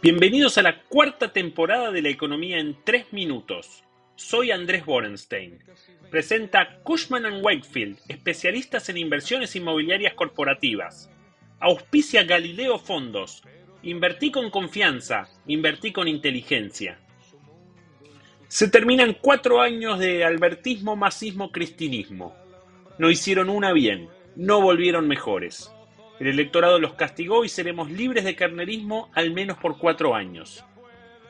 Bienvenidos a la cuarta temporada de la economía en tres minutos. Soy Andrés Borenstein. Presenta Cushman ⁇ Wakefield, especialistas en inversiones inmobiliarias corporativas. Auspicia Galileo Fondos. Invertí con confianza, invertí con inteligencia. Se terminan cuatro años de albertismo, masismo, cristinismo. No hicieron una bien, no volvieron mejores. El electorado los castigó y seremos libres de carnerismo al menos por cuatro años.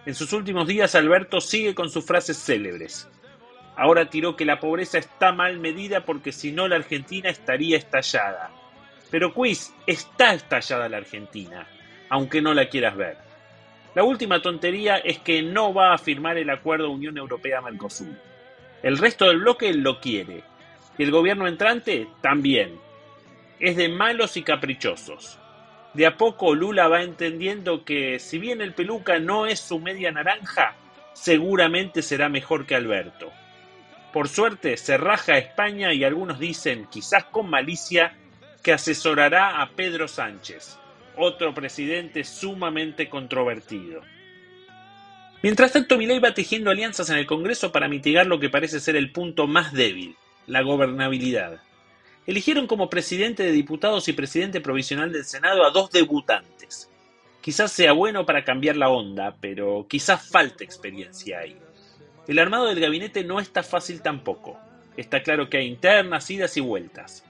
En sus últimos días Alberto sigue con sus frases célebres. Ahora tiró que la pobreza está mal medida porque si no la Argentina estaría estallada. Pero quiz, está estallada la Argentina, aunque no la quieras ver. La última tontería es que no va a firmar el acuerdo Unión Europea-Mercosur. El resto del bloque lo quiere. Y el gobierno entrante también es de malos y caprichosos. De a poco Lula va entendiendo que si bien el peluca no es su media naranja, seguramente será mejor que Alberto. Por suerte se raja a España y algunos dicen, quizás con malicia, que asesorará a Pedro Sánchez, otro presidente sumamente controvertido. Mientras tanto, Milei va tejiendo alianzas en el Congreso para mitigar lo que parece ser el punto más débil, la gobernabilidad eligieron como presidente de diputados y presidente provisional del Senado a dos debutantes. Quizás sea bueno para cambiar la onda, pero quizás falte experiencia ahí. El armado del gabinete no está fácil tampoco. Está claro que hay internas, idas y vueltas.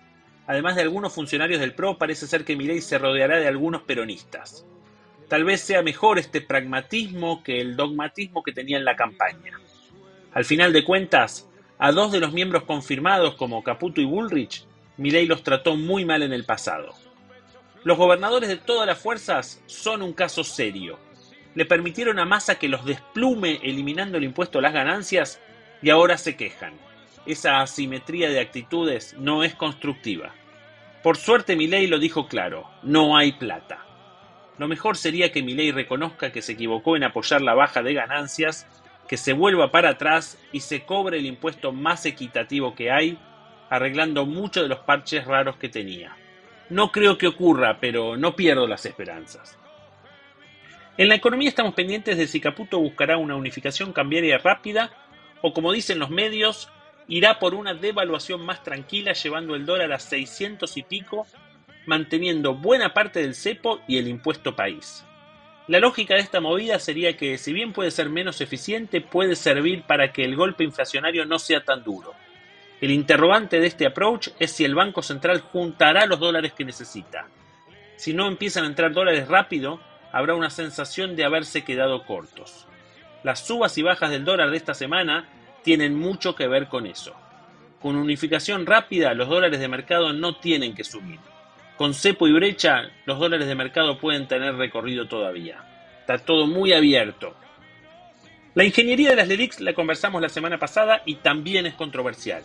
Además de algunos funcionarios del PRO, parece ser que Milei se rodeará de algunos peronistas. Tal vez sea mejor este pragmatismo que el dogmatismo que tenía en la campaña. Al final de cuentas, a dos de los miembros confirmados como Caputo y Bullrich Milei los trató muy mal en el pasado. Los gobernadores de todas las fuerzas son un caso serio. Le permitieron a Massa que los desplume eliminando el impuesto a las ganancias y ahora se quejan. Esa asimetría de actitudes no es constructiva. Por suerte Milei lo dijo claro, no hay plata. Lo mejor sería que Milei reconozca que se equivocó en apoyar la baja de ganancias, que se vuelva para atrás y se cobre el impuesto más equitativo que hay arreglando muchos de los parches raros que tenía. No creo que ocurra, pero no pierdo las esperanzas. En la economía estamos pendientes de si Caputo buscará una unificación cambiaria rápida o, como dicen los medios, irá por una devaluación más tranquila llevando el dólar a 600 y pico, manteniendo buena parte del cepo y el impuesto país. La lógica de esta movida sería que, si bien puede ser menos eficiente, puede servir para que el golpe inflacionario no sea tan duro. El interrogante de este approach es si el Banco Central juntará los dólares que necesita. Si no empiezan a entrar dólares rápido, habrá una sensación de haberse quedado cortos. Las subas y bajas del dólar de esta semana tienen mucho que ver con eso. Con unificación rápida, los dólares de mercado no tienen que subir. Con cepo y brecha, los dólares de mercado pueden tener recorrido todavía. Está todo muy abierto. La ingeniería de las LELIX la conversamos la semana pasada y también es controversial.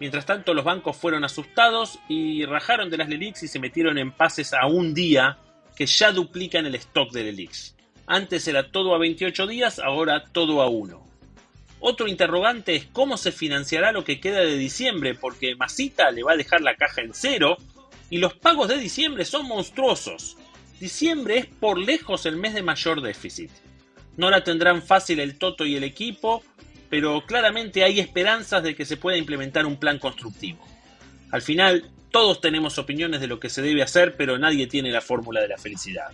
Mientras tanto, los bancos fueron asustados y rajaron de las LELIX y se metieron en pases a un día que ya duplican el stock de LELIX. Antes era todo a 28 días, ahora todo a uno. Otro interrogante es cómo se financiará lo que queda de diciembre, porque Masita le va a dejar la caja en cero y los pagos de diciembre son monstruosos. Diciembre es por lejos el mes de mayor déficit. No la tendrán fácil el Toto y el equipo, pero claramente hay esperanzas de que se pueda implementar un plan constructivo. Al final, todos tenemos opiniones de lo que se debe hacer, pero nadie tiene la fórmula de la felicidad.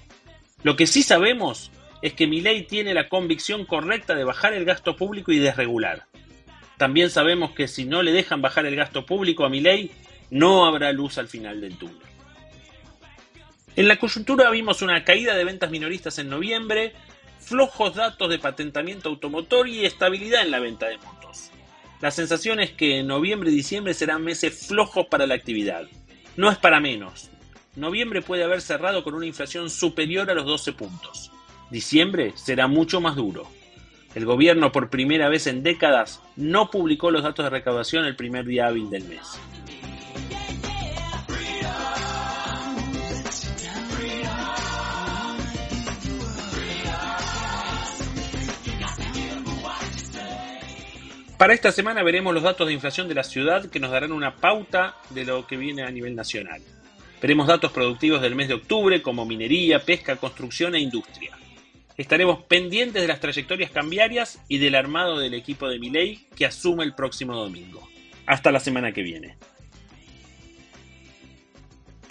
Lo que sí sabemos es que ley tiene la convicción correcta de bajar el gasto público y desregular. También sabemos que si no le dejan bajar el gasto público a ley, no habrá luz al final del túnel. En la coyuntura vimos una caída de ventas minoristas en noviembre, flojos datos de patentamiento automotor y estabilidad en la venta de motos. La sensación es que noviembre y diciembre serán meses flojos para la actividad. No es para menos. Noviembre puede haber cerrado con una inflación superior a los 12 puntos. Diciembre será mucho más duro. El gobierno por primera vez en décadas no publicó los datos de recaudación el primer día hábil del mes. Para esta semana veremos los datos de inflación de la ciudad que nos darán una pauta de lo que viene a nivel nacional. Veremos datos productivos del mes de octubre como minería, pesca, construcción e industria. Estaremos pendientes de las trayectorias cambiarias y del armado del equipo de Milei que asume el próximo domingo. Hasta la semana que viene.